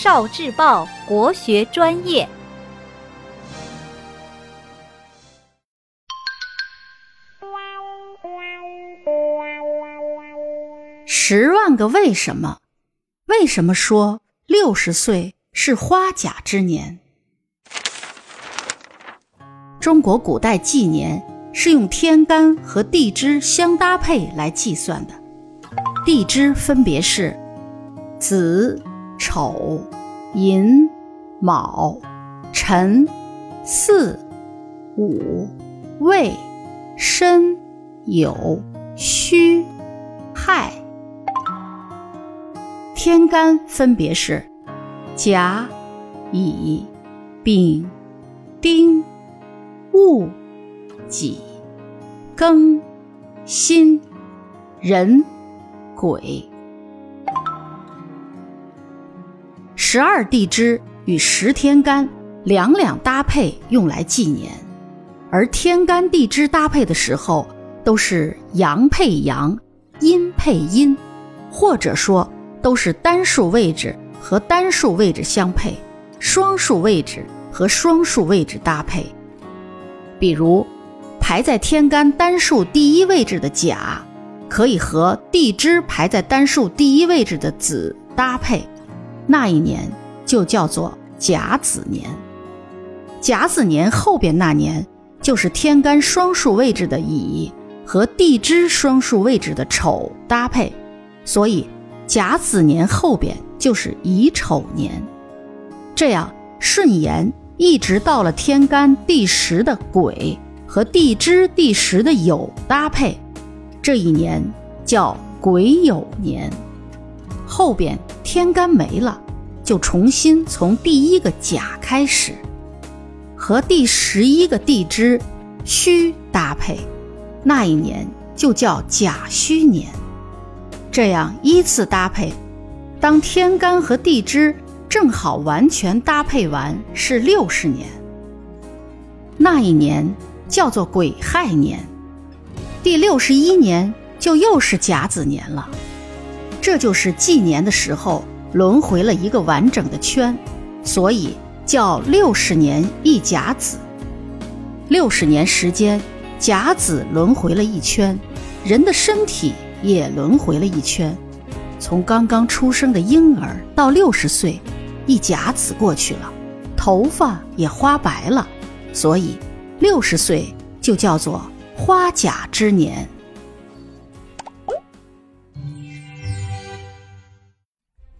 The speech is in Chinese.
少智报国学专业。十万个为什么？为什么说六十岁是花甲之年？中国古代纪年是用天干和地支相搭配来计算的，地支分别是子、丑、寅、卯、辰、巳、午、未、申、酉、戌、亥。天干分别是甲、乙、丙、丁、戊、己、庚、辛、壬、癸。十二地支与十天干两两搭配，用来纪年。而天干地支搭配的时候，都是阳配阳，阴配阴，或者说。都是单数位置和单数位置相配，双数位置和双数位置搭配。比如，排在天干单数第一位置的甲，可以和地支排在单数第一位置的子搭配，那一年就叫做甲子年。甲子年后边那年，就是天干双数位置的乙和地支双数位置的丑搭配，所以。甲子年后边就是乙丑年，这样顺延一直到了天干第十的癸和地支第十的酉搭配，这一年叫癸酉年。后边天干没了，就重新从第一个甲开始，和第十一个地支戌搭配，那一年就叫甲戌年。这样依次搭配，当天干和地支正好完全搭配完，是六十年。那一年叫做癸亥年，第六十一年就又是甲子年了。这就是纪年的时候轮回了一个完整的圈，所以叫六十年一甲子。六十年时间，甲子轮回了一圈，人的身体。也轮回了一圈，从刚刚出生的婴儿到六十岁，一甲子过去了，头发也花白了，所以六十岁就叫做花甲之年。